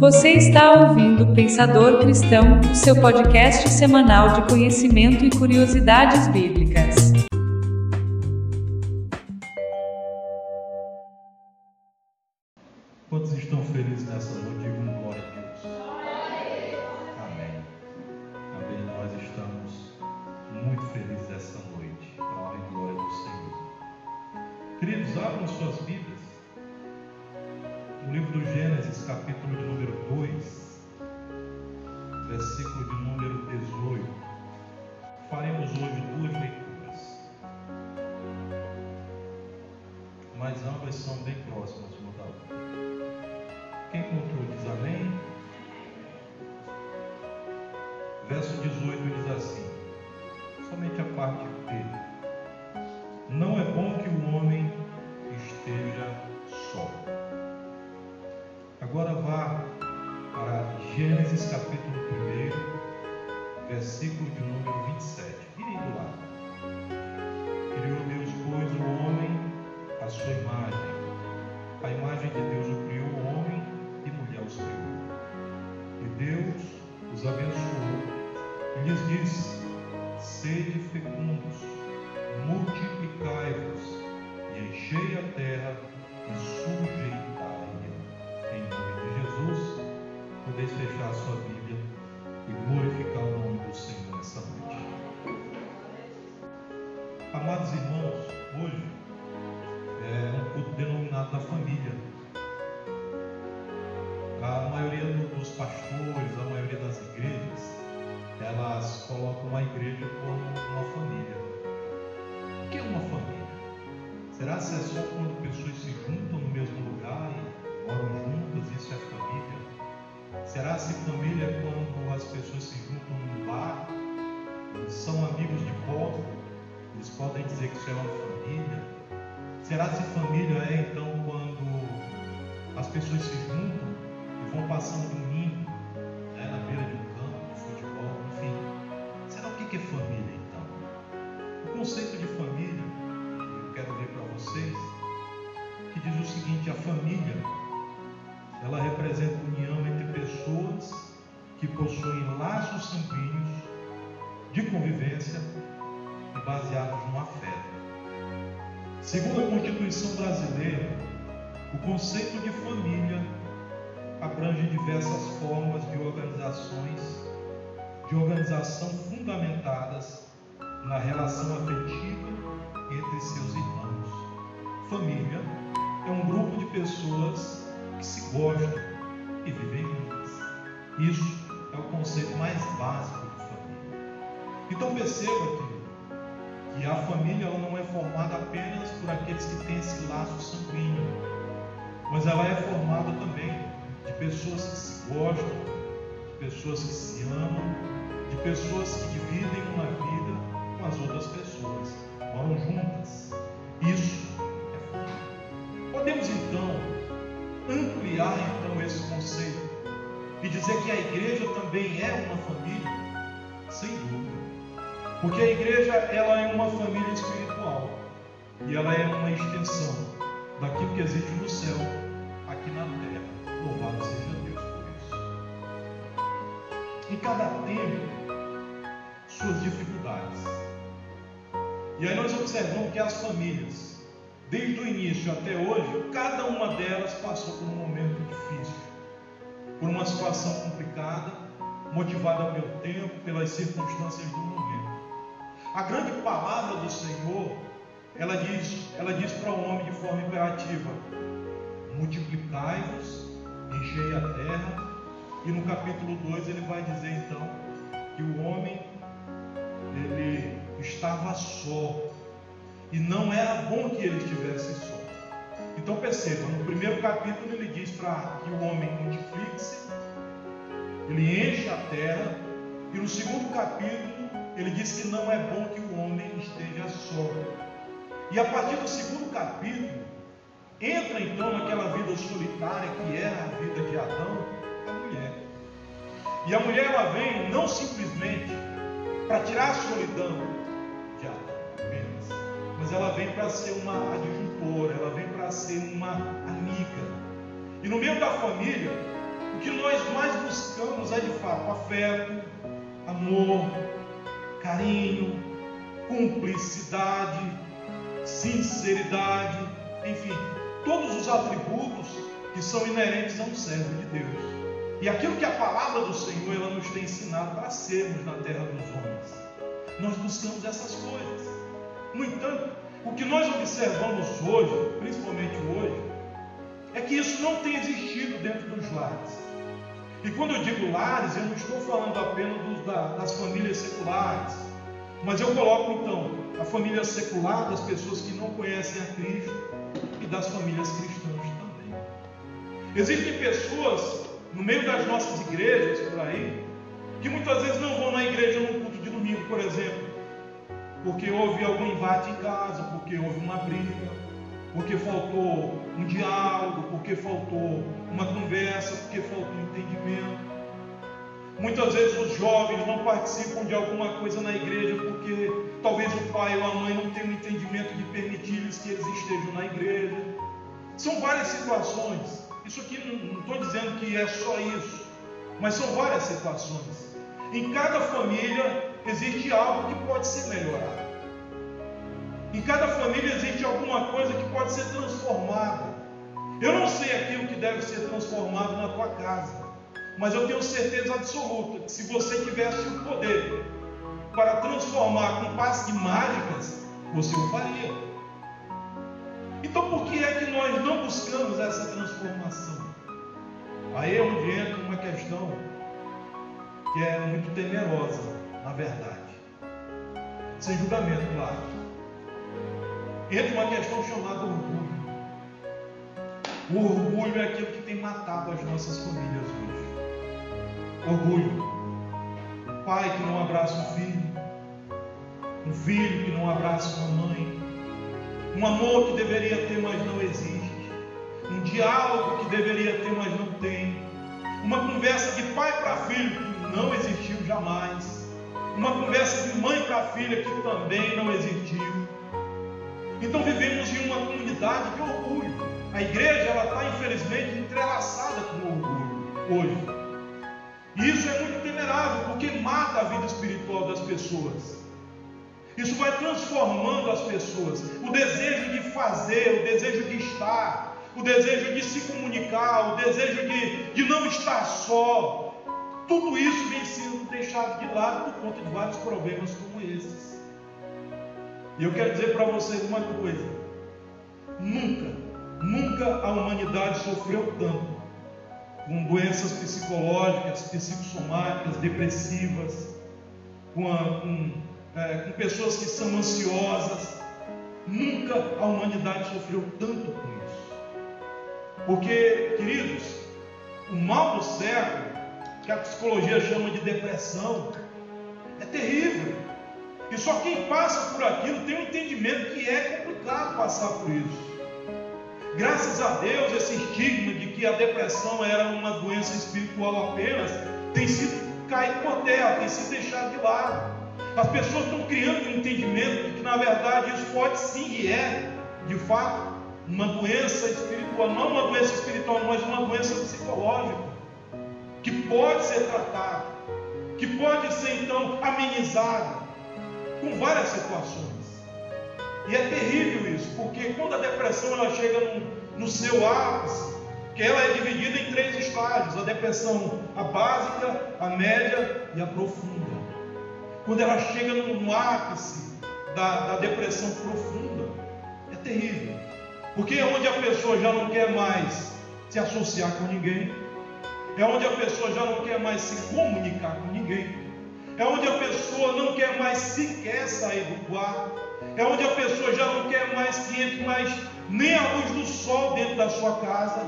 Você está ouvindo Pensador Cristão, o seu podcast semanal de conhecimento e curiosidades bíblicas. Os abençoou e lhes disse: Sede fecundos, multiplicai-vos e enchei a terra e sujeitai-a. Em nome de Jesus, podeis fechar a sua Bíblia e glorificar o nome do Senhor nessa noite. Amados irmãos, hoje é um culto denominado da família. A maioria do- dos pastores, a maioria das igrejas, elas colocam a igreja como uma família. O que é uma família? Será que é só quando pessoas se juntam no mesmo lugar e moram juntas, isso é família? Será se família é quando as pessoas se juntam num bar, são amigos de povo, eles podem dizer que isso é uma família? Será se família é então quando as pessoas se juntam e vão passando domingo né, seguinte: a família ela representa união entre pessoas que possuem laços sanguíneos de convivência e baseados no afeto. Segundo a Constituição brasileira, o conceito de família abrange diversas formas de organizações, de organização fundamentadas na relação afetiva entre seus irmãos. Família é um grupo de pessoas que se gostam e vivem juntas. Isso é o conceito mais básico de família. Então perceba que, que a família não é formada apenas por aqueles que têm esse laço sanguíneo, mas ela é formada também de pessoas que se gostam, de pessoas que se amam, de pessoas que dividem uma vida com as outras pessoas, moram juntas. Dizer que a igreja também é uma família? Sem dúvida. Porque a igreja ela é uma família espiritual e ela é uma extensão daquilo que existe no céu aqui na terra. Louvado seja Deus por isso. Em cada tempo, suas dificuldades. E aí nós observamos que as famílias, desde o início até hoje, cada uma delas passou por um momento difícil, uma situação complicada, motivada pelo tempo, pelas circunstâncias do momento. A grande palavra do Senhor, ela diz, ela diz para o homem de forma imperativa: multiplicai-vos, enchei a terra. E no capítulo 2 ele vai dizer então que o homem ele estava só e não era bom que ele estivesse só. Então perceba, no primeiro capítulo ele diz para que o homem multiplique-se, ele enche a terra, e no segundo capítulo ele diz que não é bom que o homem esteja só. E a partir do segundo capítulo, entra então naquela vida solitária que era a vida de Adão, a mulher. E a mulher ela vem não simplesmente para tirar a solidão de Adão apenas, mas ela vem para ser uma ela vem para ser uma amiga. E no meio da família, O que nós mais buscamos é de fato afeto, amor, carinho, cumplicidade, sinceridade, enfim, todos os atributos que são inerentes a um servo de Deus. E aquilo que a palavra do Senhor ela nos tem ensinado para sermos na terra dos homens. Nós buscamos essas coisas. No entanto, o que nós observamos hoje, principalmente hoje, é que isso não tem existido dentro dos lares. E quando eu digo lares, eu não estou falando apenas dos, da, das famílias seculares, mas eu coloco então a família secular das pessoas que não conhecem a Cristo e das famílias cristãs também. Existem pessoas no meio das nossas igrejas por aí que muitas vezes não vão na igreja no culto de domingo, por exemplo, porque houve algum embate em casa, porque houve uma briga, porque faltou um diálogo, porque faltou uma conversa, porque faltou um entendimento. Muitas vezes os jovens não participam de alguma coisa na igreja porque talvez o pai ou a mãe não tenham um entendimento de permitir-lhes que eles estejam na igreja. São várias situações. Isso aqui não estou dizendo que é só isso, mas são várias situações. Em cada família existe algo que pode ser melhorado. Em cada família existe alguma coisa que pode ser transformada. Eu não sei aquilo que deve ser transformado na tua casa, mas eu tenho certeza absoluta que se você tivesse o poder para transformar com passe de mágicas, você o faria. Então por que é que nós não buscamos essa transformação? Aí é onde entra uma questão que é muito temerosa, na verdade. Sem julgamento, claro entra uma questão chamada orgulho. O orgulho é aquilo que tem matado as nossas famílias hoje. Orgulho. Um pai que não abraça um filho, um filho que não abraça uma mãe, um amor que deveria ter, mas não existe, um diálogo que deveria ter, mas não tem, uma conversa de pai para filho que não existiu jamais, uma conversa de mãe para filha que também não existiu então vivemos em uma comunidade de orgulho. A igreja ela está infelizmente entrelaçada com o orgulho hoje. E isso é muito temerável porque mata a vida espiritual das pessoas. Isso vai transformando as pessoas. O desejo de fazer, o desejo de estar, o desejo de se comunicar, o desejo de, de não estar só. Tudo isso vem sendo deixado de lado por conta de vários problemas como esses. E eu quero dizer para vocês uma coisa: nunca, nunca a humanidade sofreu tanto com doenças psicológicas, psicossomáticas, depressivas, com, a, com, é, com pessoas que são ansiosas. Nunca a humanidade sofreu tanto com isso. Porque, queridos, o mal do século, que a psicologia chama de depressão, é terrível. E só quem passa por aquilo tem um entendimento que é complicado passar por isso. Graças a Deus, esse estigma de que a depressão era uma doença espiritual apenas tem sido caído por terra, tem sido deixado de lado. As pessoas estão criando um entendimento de que na verdade isso pode sim e é, de fato, uma doença espiritual, não uma doença espiritual, mas uma doença psicológica, que pode ser tratada, que pode ser então amenizada com várias situações. E é terrível isso, porque quando a depressão ela chega no, no seu ápice, que ela é dividida em três estágios: a depressão a básica, a média e a profunda. Quando ela chega no, no ápice da, da depressão profunda, é terrível, porque é onde a pessoa já não quer mais se associar com ninguém, é onde a pessoa já não quer mais se comunicar com ninguém, é onde a pessoa não quer mais sequer sair do quarto, é onde a pessoa já não quer mais que entre mais nem a luz do sol dentro da sua casa,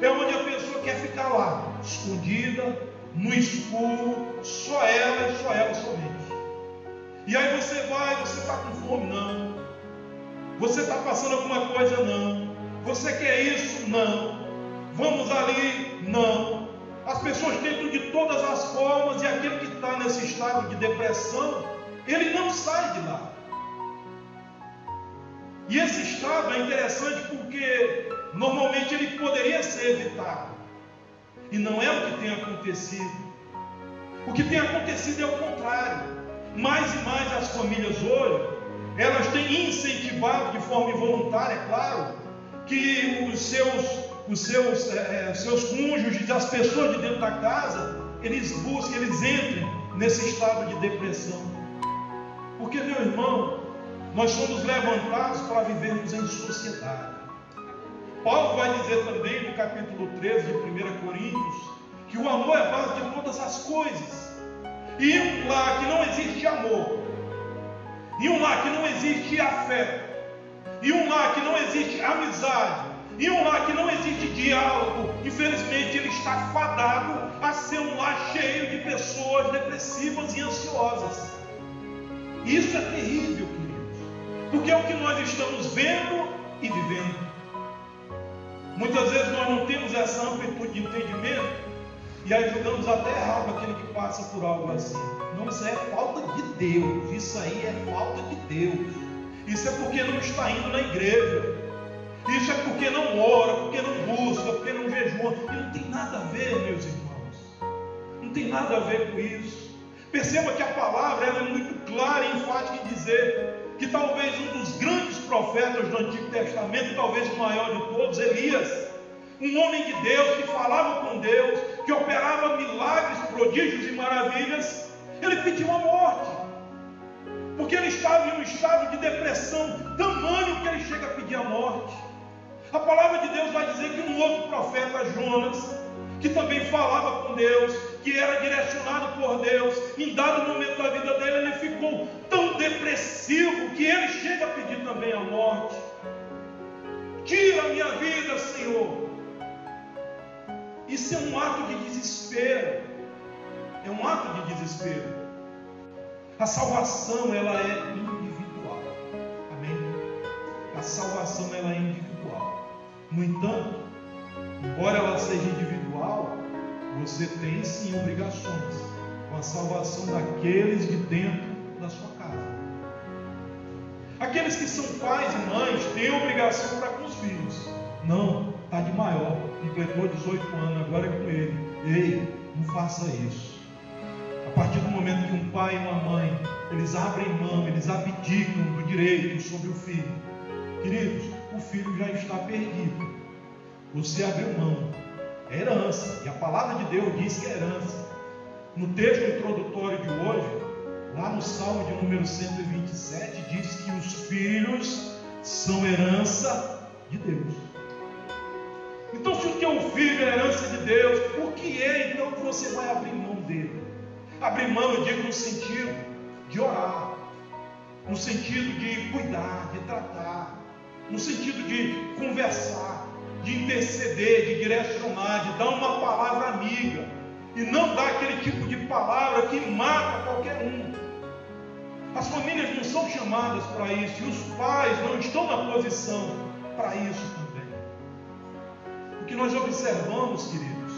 é onde a pessoa quer ficar lá, escondida, no escuro, só ela e só ela somente. E aí você vai, você está com fome? Não. Você está passando alguma coisa? Não. Você quer isso? Não. Vamos ali? Não. As pessoas tentam de todas as formas, e aquele que está nesse estado de depressão, ele não sai de lá. E esse estado é interessante porque normalmente ele poderia ser evitado. E não é o que tem acontecido. O que tem acontecido é o contrário. Mais e mais as famílias hoje, elas têm incentivado de forma involuntária, é claro, que os seus, os seus, é, seus cônjuges, as pessoas de dentro da casa, eles busquem, eles entrem nesse estado de depressão. Porque, meu irmão, nós somos levantados para vivermos em sociedade. Paulo vai dizer também no capítulo 13 de 1 Coríntios que o amor é base de todas as coisas. E um lar que não existe amor, e um lar que não existe afeto, e um lar que não existe amizade, e um lar que não existe diálogo, infelizmente ele está fadado a ser um lar cheio de pessoas depressivas e ansiosas. Isso é terrível, queridos, porque é o que nós estamos vendo e vivendo. Muitas vezes nós não temos essa amplitude de entendimento e aí jogamos até errado aquele que passa por algo assim. Não, isso é falta de Deus. Isso aí é falta de Deus. Isso é porque não está indo na igreja. Isso é porque não ora, porque não busca, porque não jejua. E não tem nada a ver, meus irmãos. Não tem nada a ver com isso. Perceba que a palavra é muito clara e enfática em dizer que talvez um dos grandes profetas do Antigo Testamento, talvez o maior de todos, Elias, um homem de Deus que falava com Deus, que operava milagres, prodígios e maravilhas, ele pediu a morte. Porque ele estava em um estado de depressão tamanho que ele chega a pedir a morte. A palavra de Deus vai dizer que um outro profeta, Jonas, que também falava com Deus, que era direcionado por Deus, em dado momento da vida dele, ele ficou tão depressivo que ele chega a pedir também a morte. Tira a minha vida, Senhor. Isso é um ato de desespero. É um ato de desespero. A salvação ela é individual. Amém? A salvação ela é individual. No entanto, embora ela seja individual, você tem sim obrigações com a salvação daqueles de dentro da sua casa. Aqueles que são pais e mães têm obrigação para com os filhos. Não, está de maior, completou 18 anos, agora é com ele. Ei, não faça isso. A partir do momento que um pai e uma mãe, eles abrem mão, eles abdicam do direito sobre o filho. Queridos, o filho já está perdido. Você abriu mão. É herança. E a palavra de Deus diz que é herança. No texto introdutório de hoje, lá no Salmo de número 127, diz que os filhos são herança de Deus. Então, se o teu filho é herança de Deus, o que é então que você vai abrir mão dele? Abrir mão, eu digo, no sentido de orar, no sentido de cuidar, de tratar, no sentido de conversar, de interceder, de direcionar, de dar uma palavra amiga, e não dar aquele tipo de palavra que mata qualquer um. As famílias não são chamadas para isso, e os pais não estão na posição para isso que nós observamos, queridos,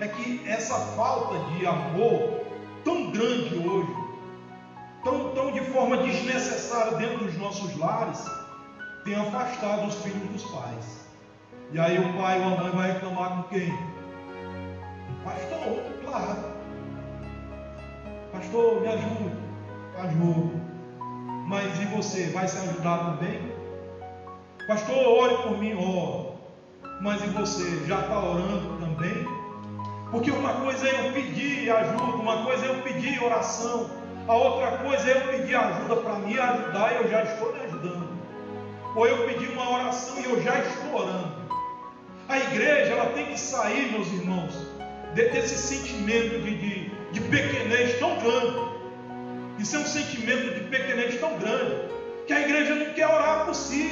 é que essa falta de amor tão grande hoje, tão, tão de forma desnecessária dentro dos nossos lares, tem afastado os filhos dos pais. E aí o pai ou a mãe vai reclamar com quem? O pastor, claro. Pastor, me ajude. Ajuda. Mas e você? Vai se ajudar também? Pastor, ore por mim, ore mas e você já está orando também? Porque uma coisa é eu pedir ajuda, uma coisa é eu pedir oração, a outra coisa é eu pedir ajuda para me ajudar e eu já estou me ajudando. Ou eu pedir uma oração e eu já estou orando. A igreja ela tem que sair, meus irmãos, desse sentimento de, de, de pequenez tão grande. Isso é um sentimento de pequenez tão grande que a igreja não quer orar por si.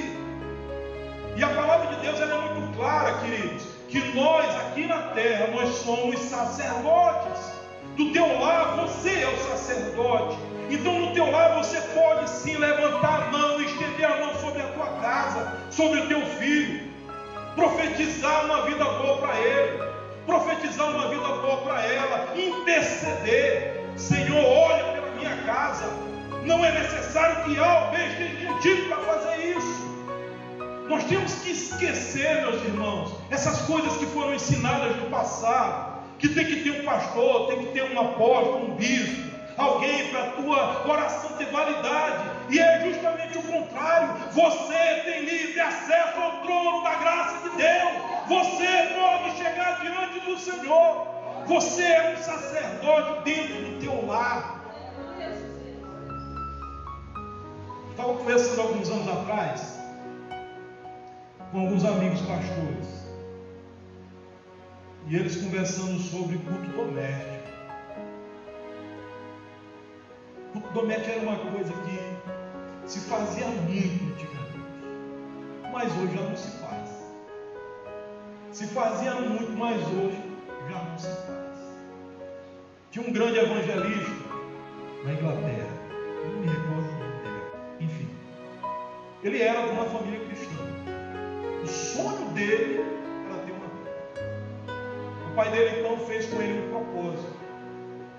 E a palavra de Deus é muito clara, queridos, que nós aqui na terra, nós somos sacerdotes. Do teu lar, você é o sacerdote. Então, no teu lar, você pode sim levantar a mão, estender a mão sobre a casa, sobre o teu filho, profetizar uma vida boa para ele, profetizar uma vida boa para ela, interceder. Senhor, olha pela minha casa. Não é necessário que algo esteja contigo para fazer isso. Nós temos que esquecer, meus irmãos, essas coisas que foram ensinadas no passado. que tem que ter um pastor, tem que ter um apóstolo, um bispo, alguém para a tua oração ter validade. E é justamente o contrário. Você tem livre acesso ao trono da graça de Deus. Você pode chegar diante do Senhor. Você é um sacerdote dentro do teu lar. Estava conversando alguns anos atrás com alguns amigos pastores. E eles conversando sobre culto doméstico. Doméstico era uma coisa que se fazia muito antigamente, mas hoje já não se faz. Se fazia muito, mas hoje já não se faz. Tinha um grande evangelista na Inglaterra, não me recordo o nome dele, enfim. Ele era de uma família cristã. O sonho dele era ter uma vida. O pai dele então fez com ele um propósito.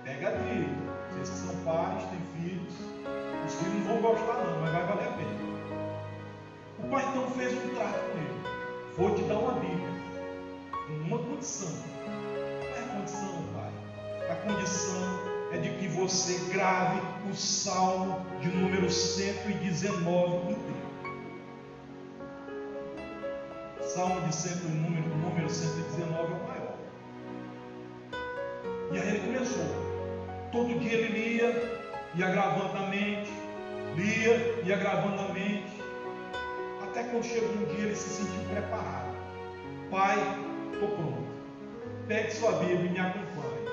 Pega a dica. Que são pais, têm filhos, os filhos não vão gostar não, mas vai valer a pena. O pai então fez um trato com ele. Vou te dar uma Bíblia. Uma condição. Qual é a condição, pai? A condição é de que você grave o Salmo de número 119 inteiro. Salmo de sempre o número, o número 119 é o maior. E aí ele começou. Todo dia ele lia, ia gravando na mente, lia, ia gravando na mente. Até quando chegou um dia ele se sentiu preparado. Pai, estou pronto. Pegue sua Bíblia e me acompanhe.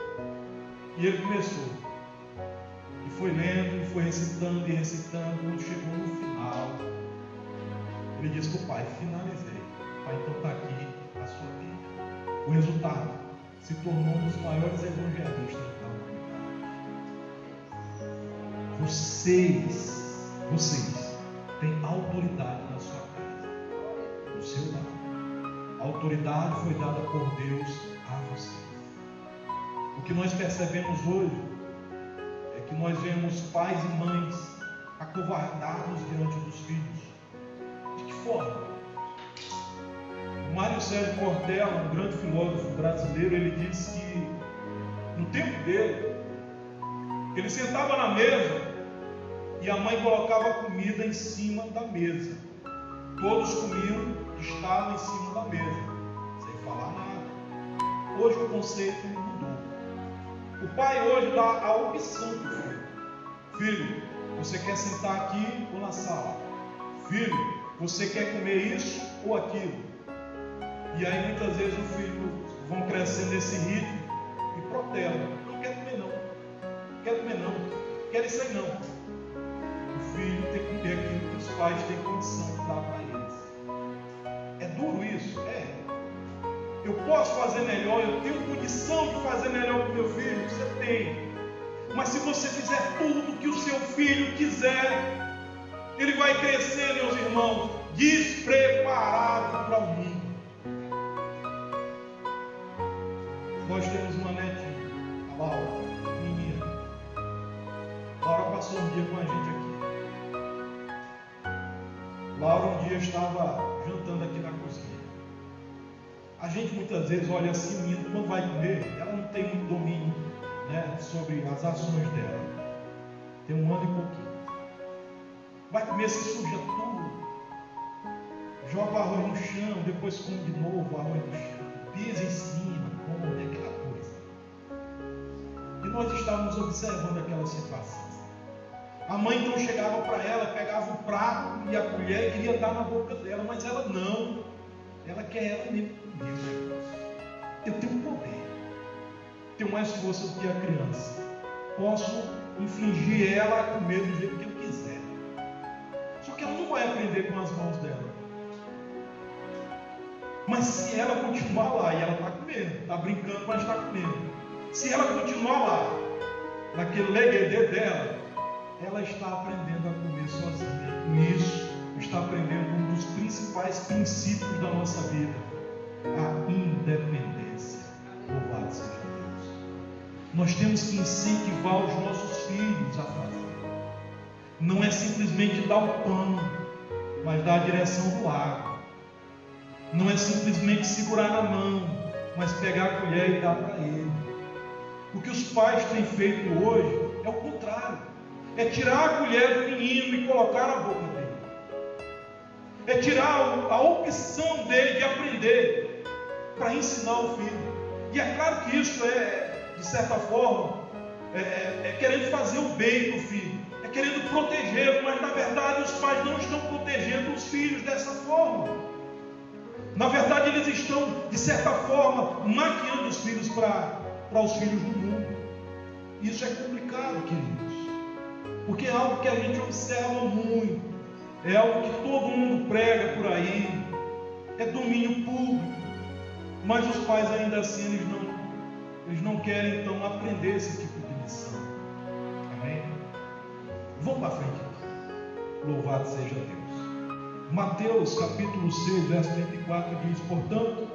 E ele começou. E foi lendo, e foi recitando, e recitando. Quando chegou no final, ele disse para o pai: finalizei. Pai, então está aqui a sua Bíblia. O resultado se tornou um dos maiores evangelistas da. Vocês, vocês têm autoridade na sua casa, no seu lar. A autoridade foi dada por Deus a vocês. O que nós percebemos hoje é que nós vemos pais e mães acovardados diante dos filhos. De que forma? Mário Sérgio Cortella, um grande filósofo brasileiro, ele disse que no tempo dele, ele sentava na mesa e a mãe colocava comida em cima da mesa. Todos comiam estavam em cima da mesa, sem falar nada. Hoje o conceito mudou. O pai hoje dá a opção para filho. Filho, você quer sentar aqui ou na sala? Filho, você quer comer isso ou aquilo? E aí muitas vezes os filhos vão crescendo nesse ritmo e protelam. Não quero comer não. Quero comer não. Quero isso aí não. Filho tem que comer aquilo que os pais têm condição de dar para eles. É duro isso? É. Eu posso fazer melhor, eu tenho condição de fazer melhor para o meu filho? Você tem. Mas se você fizer tudo que o seu filho quiser, ele vai crescer, meus irmãos, despreparado para o mundo. Nós temos uma netinha, a Laura, menina. Laura passou um dia com a gente Laura um dia estava jantando aqui na cozinha. A gente muitas vezes olha assim, quando vai comer, ela não tem muito domínio né, sobre as ações dela. Tem um ano e pouquinho. Vai comer, se suja tudo. Joga o arroz no chão, depois come de novo o arroz no chão. Pisa em cima, come aquela coisa. E nós estávamos observando aquela situação. A mãe então chegava para ela, pegava o prato e a colher e queria dar na boca dela, mas ela não. Ela quer ela mesmo negócio. Eu tenho poder. Tenho mais força do que a criança. Posso infligir ela a comer do jeito que eu quiser. Só que ela não vai aprender com as mãos dela. Mas se ela continuar lá e ela está comendo, está brincando, mas está comendo. Se ela continuar lá, naquele leguedê dela, ela está aprendendo a comer sozinha. Com isso, está aprendendo um dos principais princípios da nossa vida: a independência. Louvado seja Deus. Nós temos que incentivar os nossos filhos a fazer. Não é simplesmente dar o pão, mas dar a direção do ar. Não é simplesmente segurar na mão, mas pegar a colher e dar para ele. que os pais têm feito hoje é o contrário: é tirar a colher do menino e colocar na boca dele, é tirar a opção dele de aprender para ensinar o filho. E é claro que isso é, de certa forma, é, é, é querendo fazer o bem para o filho, é querendo protegê-lo, mas na verdade os pais não estão protegendo os filhos dessa forma. Na verdade, eles estão, de certa forma, maquiando os filhos para os filhos do mundo. Isso é complicado, queridos, porque é algo que a gente observa muito, é algo que todo mundo prega por aí, é domínio público, mas os pais ainda assim eles não, eles não querem então aprender esse tipo de lição. Amém? Vamos para frente. Louvado seja Deus. Mateus capítulo 6, verso 34 diz: Portanto,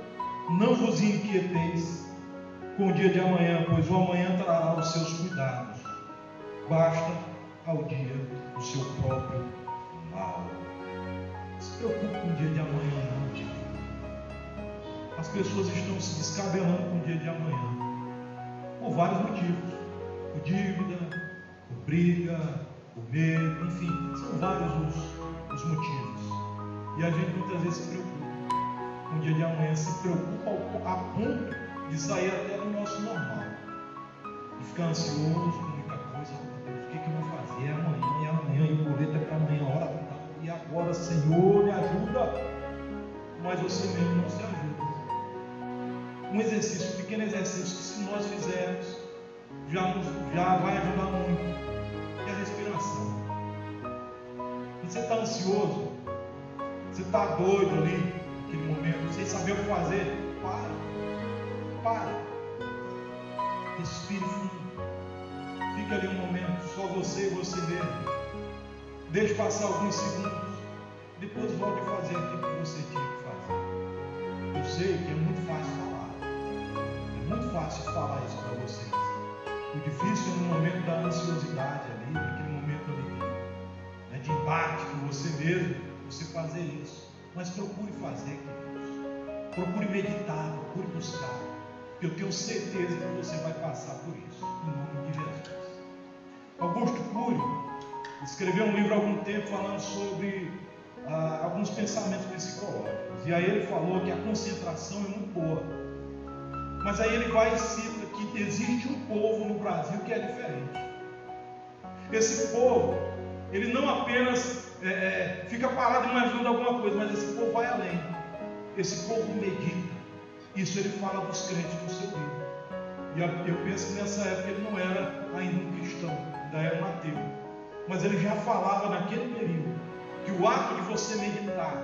não vos inquieteis com o dia de amanhã, pois o amanhã trará os seus cuidados. Basta ao dia o seu próprio mal. Se preocupe com o dia de amanhã, não. As pessoas estão se descabelando com o dia de amanhã. Por vários motivos. Por dívida, por briga, por medo, enfim, são vários os, os motivos. E a gente muitas vezes se preocupa com o dia de amanhã, se preocupa a ponto de sair até do nosso normal. E ficar ansioso com muita coisa. O que, que eu vou fazer? É amanhã, é amanhã, e o boleto é para amanhã, hora tá. E agora, Senhor, me ajuda. Mas você mesmo não se ajuda. Um exercício, um pequeno exercício que se nós fizermos, já, nos, já vai ajudar muito. É a respiração. Você está ansioso, você está doido ali, naquele momento, sem saber o que fazer, para. Para. Respire fundo. Fica ali um momento, só você e você mesmo. Deixe passar alguns segundos. Depois volte a fazer aquilo que você tinha que fazer. Eu sei que é muito fácil falar. É muito fácil falar isso para vocês. O difícil é no momento da ansiosidade ali, naquele momento ali né, de embate com você mesmo, você fazer isso. Mas procure fazer, queridos. Procure meditar, procure buscar. Eu tenho certeza que você vai passar por isso, em nome. Augusto Cury escreveu um livro há algum tempo falando sobre ah, alguns pensamentos psicológicos. E aí ele falou que a concentração é muito boa. Mas aí ele vai e cita que existe um povo no Brasil que é diferente. Esse povo, ele não apenas é, é, fica parado imaginando alguma coisa, mas esse povo vai além. Esse povo medita. Isso ele fala dos crentes no seu livro. E eu penso que nessa época ele não era ainda um cristão, ainda era um ateu. Mas ele já falava naquele período que o ato de você meditar,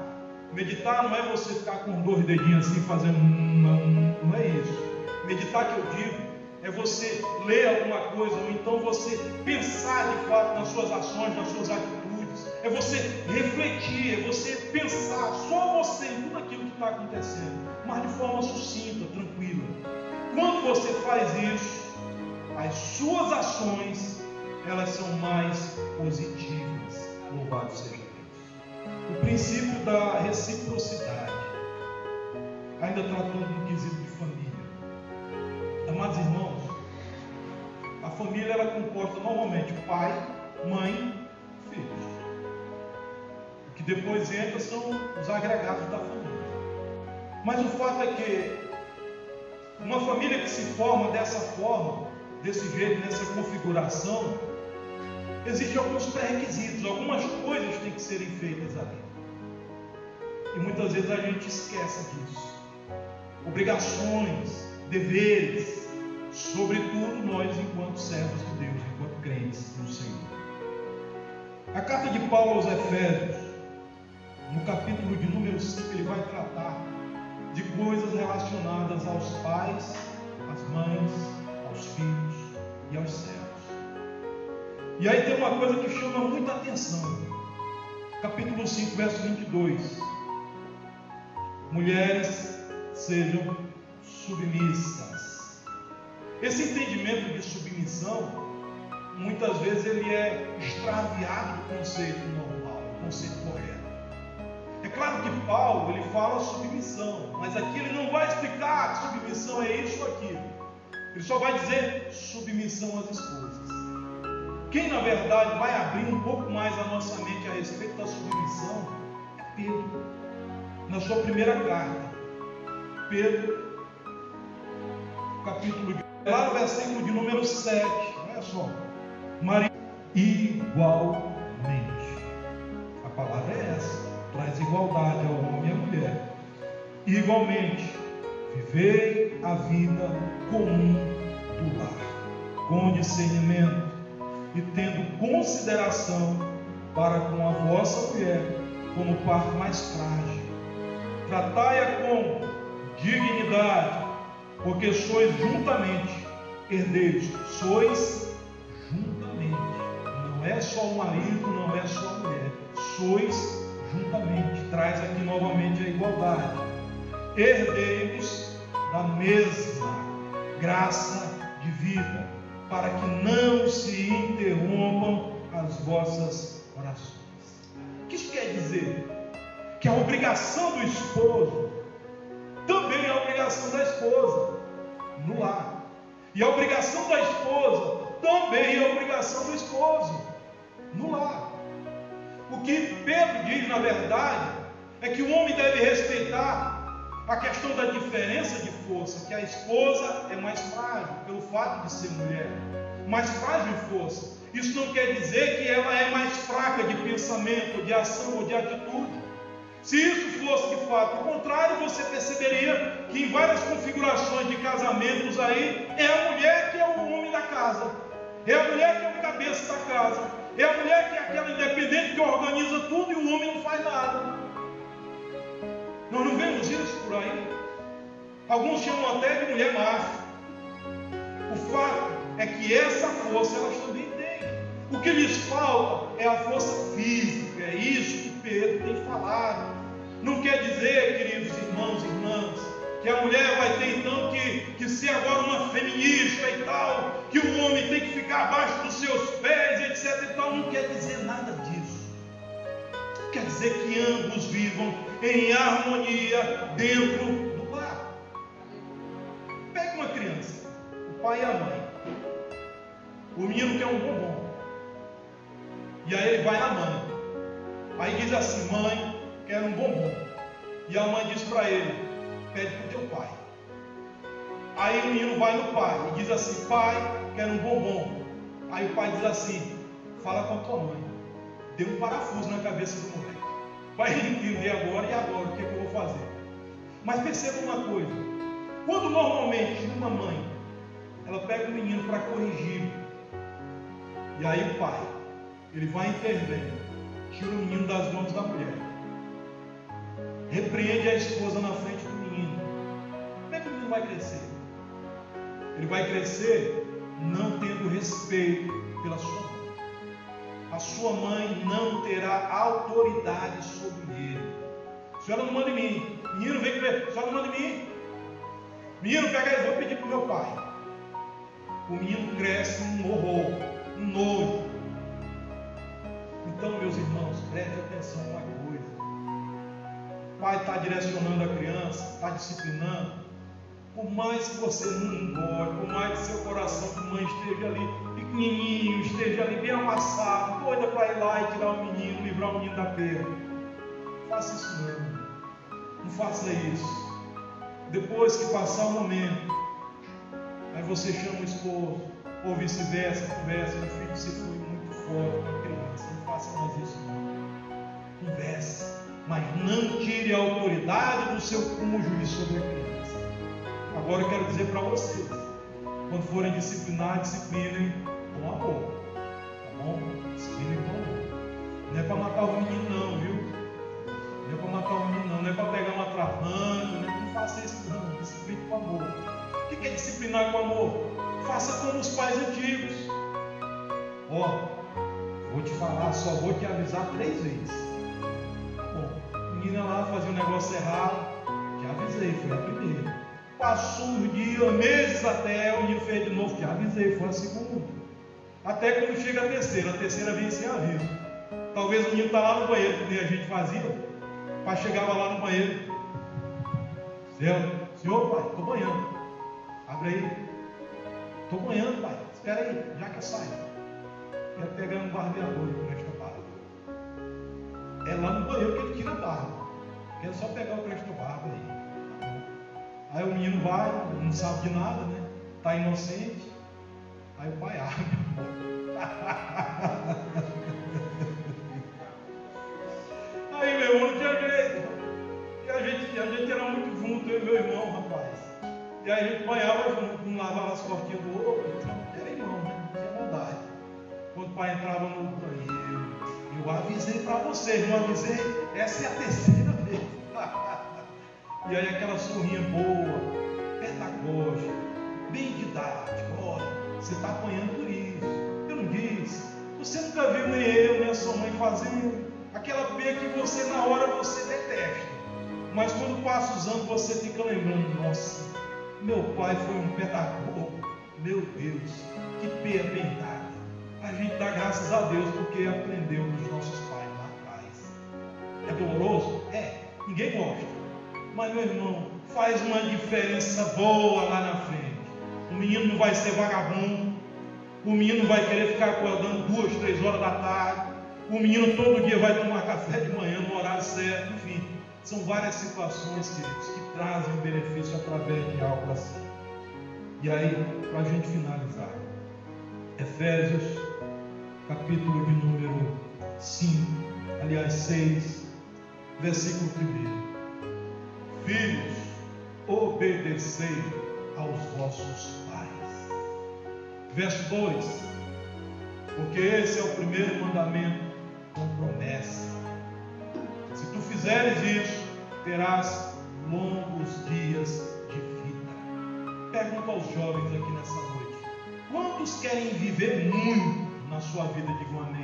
meditar não é você ficar com dois dedinhos assim fazendo, não, não é isso. Meditar que eu digo é você ler alguma coisa, ou então você pensar de fato nas suas ações, nas suas atitudes, é você refletir, é você pensar, só você em tudo aquilo que está acontecendo, mas de forma sucinta, tranquila. Quando você faz isso, as suas ações elas são mais positivas. Louvado seja Deus. O princípio da reciprocidade, ainda tratando do quesito de família. Amados irmãos, a família ela comporta normalmente pai, mãe, filhos. O que depois entra são os agregados da família. Mas o fato é que uma família que se forma dessa forma, desse jeito, nessa configuração, existem alguns pré-requisitos, algumas coisas têm que serem feitas ali. E muitas vezes a gente esquece disso. Obrigações, deveres, sobretudo nós enquanto servos de Deus, enquanto crentes no Senhor. A carta de Paulo aos Efésios, no capítulo de número 5, ele vai tratar de coisas relacionadas aos pais, às mães, aos filhos e aos servos. E aí tem uma coisa que chama muita atenção. Capítulo 5, verso 22. Mulheres sejam submissas. Esse entendimento de submissão, muitas vezes ele é extraviado do conceito normal, do conceito correto. É claro que Paulo ele fala submissão, mas aqui ele não vai explicar que submissão é isso ou aquilo. Ele só vai dizer submissão às esposas. Quem, na verdade, vai abrir um pouco mais a nossa mente a respeito da submissão é Pedro, na sua primeira carta. Pedro, capítulo, lá no versículo de número 7, olha só. Maria, igualmente. A palavra é essa, traz igualdade ao homem e à mulher. Igualmente, vivei a vida comum do lar, com discernimento e tendo consideração para com a vossa mulher como parte mais frágil. Tratai-a com dignidade, porque sois juntamente herdeiros, sois juntamente. Não é só o marido, não é só a mulher, sois juntamente. Traz aqui novamente a igualdade. Herdeiros da mesma graça de vida para que não se interrompam as vossas orações. O que isso quer dizer? Que a obrigação do esposo também é a obrigação da esposa no lar. E a obrigação da esposa também é a obrigação do esposo no lar. O que Pedro diz, na verdade, é que o homem deve respeitar a questão da diferença de força, que a esposa é mais frágil pelo fato de ser mulher, mais frágil em força. Isso não quer dizer que ela é mais fraca de pensamento, de ação ou de atitude. Se isso fosse de fato o contrário, você perceberia que em várias configurações de casamentos aí é a mulher que é o homem da casa, é a mulher que é o cabeça da casa, é a mulher que é aquela independente que organiza tudo e o homem não faz nada. Nós não vemos isso por aí. Alguns chamam até de mulher macho. O fato é que essa força elas também têm. O que lhes falta é a força física. É isso que Pedro tem falado. Não quer dizer, queridos irmãos e irmãs, que a mulher vai ter então que, que ser agora uma feminista e tal, que o homem tem que ficar abaixo dos seus pés, etc. E tal. Não quer dizer nada disso. Quer dizer que ambos vivam em harmonia dentro do lar. Pegue uma criança, o pai e a mãe. O menino quer um bombom. E aí ele vai na mãe. Aí diz assim: Mãe, quero um bombom. E a mãe diz para ele: Pede para o teu pai. Aí o menino vai no pai e diz assim: Pai, quero um bombom. Aí o pai diz assim: Fala com a tua mãe. Deu um parafuso na cabeça do moleque vai entender agora e agora o que, é que eu vou fazer. Mas perceba uma coisa: quando normalmente uma mãe ela pega o menino para corrigir, e aí o pai ele vai intervir, tira o menino das mãos da mulher, repreende a esposa na frente do menino. Como é que o menino vai crescer? Ele vai crescer não tendo respeito pela sua mãe a sua mãe não terá autoridade sobre ele. A senhora não manda em mim. Menino, vem ver. A senhora não manda em mim. Menino, pega aí, vou pedir para o meu pai. O menino cresce um horror, um nojo. Então, meus irmãos, preste atenção a uma coisa. O pai está direcionando a criança, está disciplinando. Por mais que você não engorde, por mais que seu coração de mãe esteja ali pequenininho, esteja ali bem amassado, doida para ir lá e tirar o menino, livrar o menino da perda. Não faça isso não. Não faça isso. Depois que passar o momento, aí você chama o esposo, ou vice-versa, conversa, o filho se foi muito forte com a criança. Não faça mais isso não. Converse, mas não tire a autoridade do seu cônjuge sobre a criança. Agora eu quero dizer para vocês: quando forem disciplinar, disciplinem com amor. Tá bom? Disciplinem com amor. Não é para matar o menino, não, viu? Não é para matar o menino, não. Não é para pegar uma atrapando. Né? Não faça isso, não. Discipline com amor. O que é disciplinar com amor? Faça como os pais antigos. Ó, vou te falar, só vou te avisar três vezes. Bom, a menina lá fazia um negócio errado. Te avisei, foi a primeira. Passou os dias, meses até, o menino fez de novo, que avisei, foi a segunda. Até quando chega a terceira, a terceira vem sem aviso. Talvez o menino está lá no banheiro, que a gente fazia. Pai chegava lá no banheiro. Senhor, senhor pai, estou banhando. Abre aí. Estou banhando, pai. espera aí, já que eu saio. Quero pegar um barbeador com esta barba. É lá no banheiro que ele tira a barba. Quero só pegar o resto da barba aí. Aí o menino vai, não sabe de nada, né? Está inocente. Aí o pai abre. Aí meu irmão não tinha jeito. E a gente, a gente era muito junto, eu e meu irmão, rapaz. E aí a gente banhava junto, um lavava as costinhas do outro. Era irmão, né? Tinha maldade. Quando o pai entrava no banheiro, eu avisei para vocês, não avisei? Essa é a terceira vez. e aí aquela sorrinha boa, pedagógica, bem didática. Olha, você está apanhando por isso. Eu não disse. Você nunca viu nem eu, nem a sua mãe fazendo. Aquela P que você na hora você detesta. Mas quando passa os anos você fica lembrando, nossa, meu pai foi um pedagogo. Meu Deus, que P bem dada. A gente dá graças a Deus porque aprendeu dos nossos pais lá atrás. É doloroso? É, ninguém gosta. Mas meu irmão, faz uma diferença boa lá na frente. O menino não vai ser vagabundo. O menino vai querer ficar acordando duas, três horas da tarde. O menino todo dia vai tomar café de manhã no horário certo. Enfim, são várias situações, queridos, que trazem benefício através de algo assim. E aí, para a gente finalizar, Efésios, capítulo de número 5, aliás 6, versículo 1. Filhos, obedecei aos vossos pais. Verso 2: Porque esse é o primeiro mandamento com promessa. Se tu fizeres isso, terás longos dias de vida. Pergunto aos jovens aqui nessa noite: quantos querem viver muito na sua vida? Amém. Amém.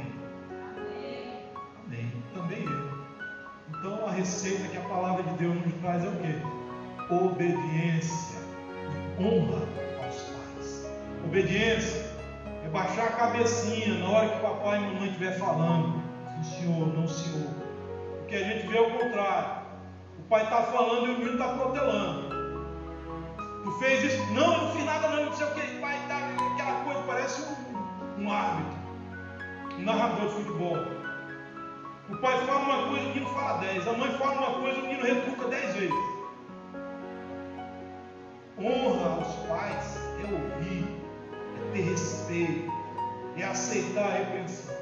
Receita que a palavra de Deus nos traz é o quê? Obediência honra aos pais. Obediência é baixar a cabecinha na hora que papai e mamãe estiver falando. Senhor, não, senhor. Porque a gente vê o contrário. O pai está falando e o menino está protelando. Tu fez isso? Não, eu não fiz nada, não, não sei o que. O pai está aquela coisa, parece um, um árbitro, um narrador de futebol. O pai fala uma coisa, o menino fala dez. A mãe fala uma coisa, o menino retruca dez vezes. Honra aos pais é ouvir, é ter respeito, é aceitar a repreensão.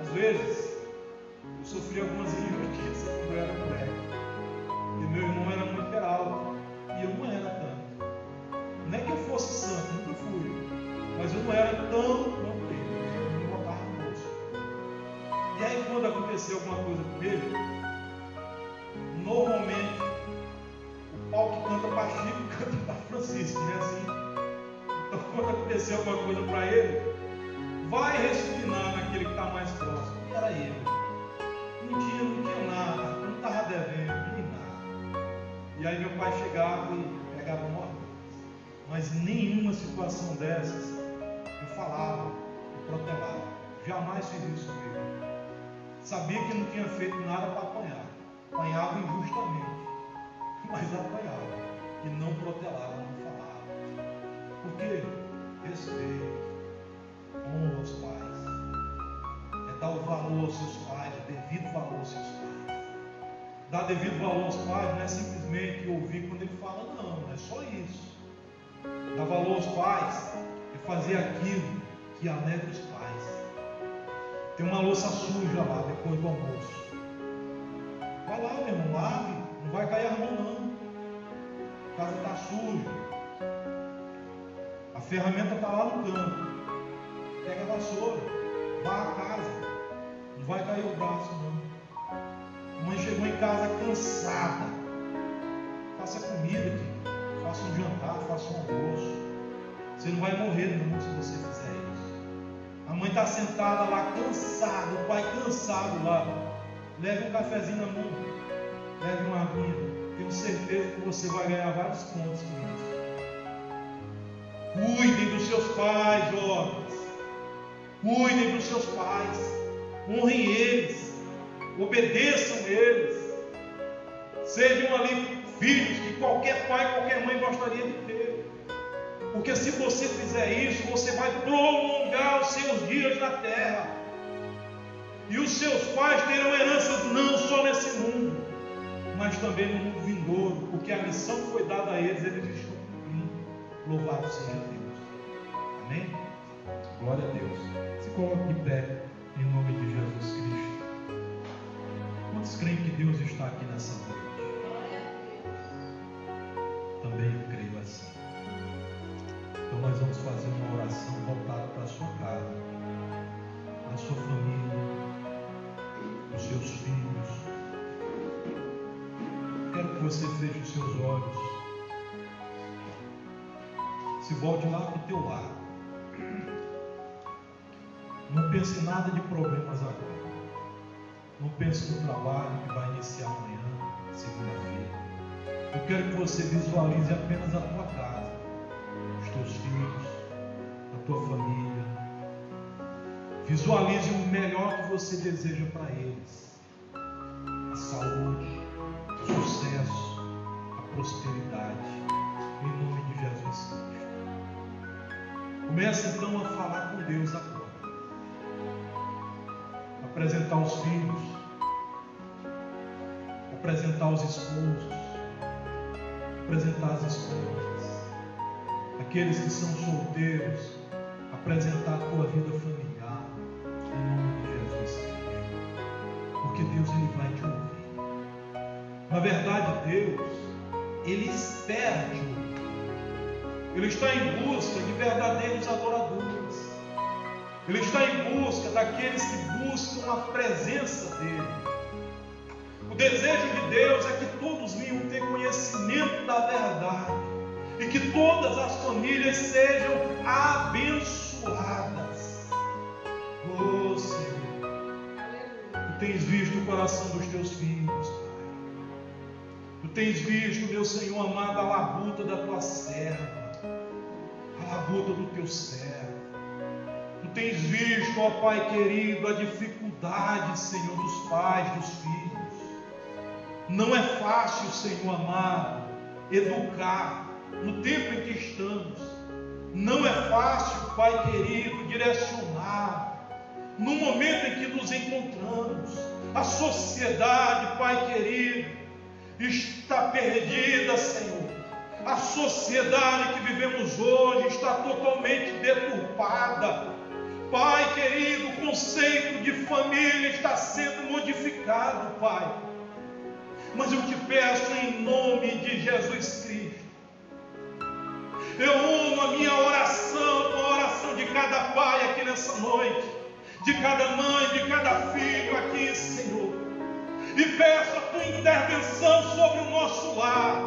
Às vezes, eu sofri algumas injustiças quando eu era moleque. E meu irmão era muito alto. E eu não era tanto. Não é que eu fosse santo, nunca fui. Mas eu não era tão quando aconteceu alguma coisa com ele, normalmente o pau que canta para Chico canta para Francisco, né? Assim. Então quando aconteceu alguma coisa para ele, vai respinar naquele que está mais próximo. E era ele. Não tinha, não tinha nada, não estava devendo, nem nada. E aí meu pai chegava e pegava uma. Mas nenhuma situação dessas eu falava, eu protelava. Jamais fiz isso comigo. Sabia que não tinha feito nada para apanhar. Apanhava injustamente. Mas apanhava. E não protelava, não falava. Por quê? Respeito. Honra aos pais. É dar o valor aos seus pais, o devido valor aos seus pais. Dar devido valor aos pais não é simplesmente ouvir quando ele fala, não, não é só isso. Dar valor aos pais é fazer aquilo que alegra os pais. Tem uma louça suja lá depois do almoço. Vai lá, meu irmão, lave, não vai cair a mão não. A casa está suja. A ferramenta está lá no canto. Pega a vassoura, vá à casa. Não vai cair o braço não. A mãe chegou em casa cansada. Faça comida, aqui. faça um jantar, faça um almoço. Você não vai morrer não se você fizer isso. A mãe está sentada lá cansada, o pai cansado lá. Leve um cafezinho na mão, leve uma aguinha. Tenho certeza que você vai ganhar vários pontos com isso. Cuidem dos seus pais, jovens. Cuidem dos seus pais. Honrem eles. Obedeçam eles. Sejam ali filhos que qualquer pai, qualquer mãe gostaria de. Porque se você fizer isso, você vai prolongar os seus dias na terra. E os seus pais terão heranças não só nesse mundo, mas também no mundo vindouro, porque a missão foi dada a eles, eles estão cumprindo. Louvado seja Deus. Amém? Glória a Deus. Se coloque de pé em nome de Jesus Cristo. Quantos creem que Deus está aqui nessa noite? Fazer uma oração voltada para a sua casa, para a sua família, os seus filhos. Quero que você feche os seus olhos. Se volte lá para o teu lar. Não pense em nada de problemas agora. Não pense no trabalho que vai iniciar amanhã, segunda-feira. Eu quero que você visualize apenas a tua casa, os teus filhos, tua família. Visualize o melhor que você deseja para eles: a saúde, o sucesso, a prosperidade. Em nome de Jesus Cristo. Comece então a falar com Deus agora apresentar os filhos, apresentar os esposos, apresentar as esposas, aqueles que são solteiros, apresentar a tua vida familiar, em nome de Jesus Porque Deus ele vai te ouvir. Na verdade, Deus, ele espera te ouvir. Ele está em busca de verdadeiros adoradores. Ele está em busca daqueles que buscam a presença dele. O desejo de Deus é que todos venham ter conhecimento da verdade e que todas as famílias sejam abençoadas. Tens visto o coração dos teus filhos, Pai. Tu tens visto, meu Senhor amado, a labuta da tua serva, a labuta do teu servo. Tu tens visto, ó Pai querido, a dificuldade, Senhor, dos pais, dos filhos. Não é fácil, Senhor amado, educar no tempo em que estamos. Não é fácil, Pai querido, direcionar no momento em que nos encontramos. A sociedade, Pai querido, está perdida, Senhor. A sociedade que vivemos hoje está totalmente deturpada. Pai querido, o conceito de família está sendo modificado, Pai. Mas eu te peço em nome de Jesus Cristo. Eu uno a minha oração com a oração de cada pai aqui nessa noite, de cada mãe, de cada filho aqui, Senhor. E peço a tua intervenção sobre o nosso lar,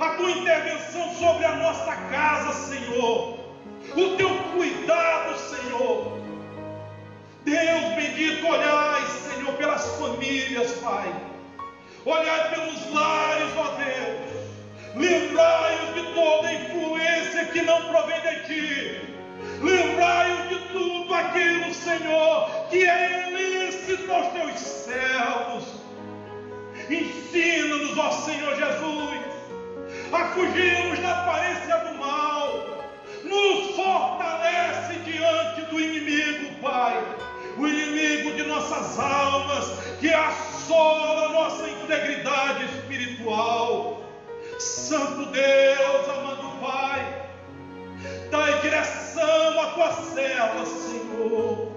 a tua intervenção sobre a nossa casa, Senhor o teu cuidado, Senhor. Deus bendito, olhai, Senhor, pelas famílias, Pai. Olhai pelos lares, ó Deus. Livrai-os de toda influência que não provém de ti. Livrai-os de tudo aquilo, Senhor, que é ilícito aos teus servos. Ensina-nos, ó Senhor Jesus, a fugirmos da aparência do mal nos fortalece diante do inimigo, Pai. O inimigo de nossas almas, que assola nossa integridade espiritual. Santo Deus, amado Pai, dai direção à tua serva, Senhor,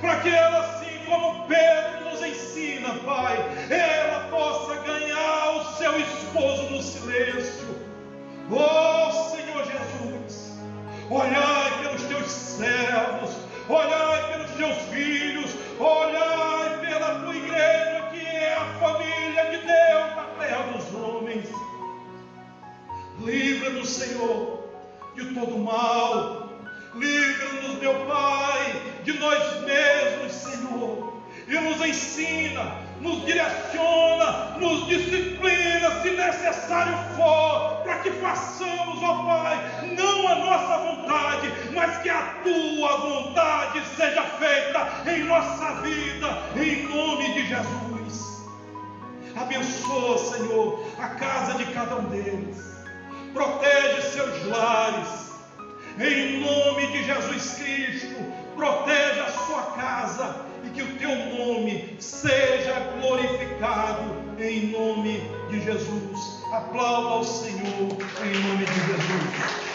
para que ela, assim como Pedro nos ensina, Pai, ela possa ganhar o seu esposo no silêncio. Oh Senhor Jesus, olhai pelos teus servos, olhai pelos teus filhos, olhai pela tua igreja, que é a família de Deus na terra dos homens. Livra-nos, Senhor, de todo mal. Livra-nos, meu Pai, de nós mesmos, Senhor. E nos ensina nos direciona, nos disciplina, se necessário for, para que façamos, ó Pai, não a nossa vontade, mas que a tua vontade seja feita em nossa vida, em nome de Jesus. Abençoa, Senhor, a casa de cada um deles, protege seus lares, em nome de Jesus Cristo. Proteja a sua casa e que o teu nome seja glorificado em nome de Jesus. Aplauda ao Senhor em nome de Jesus.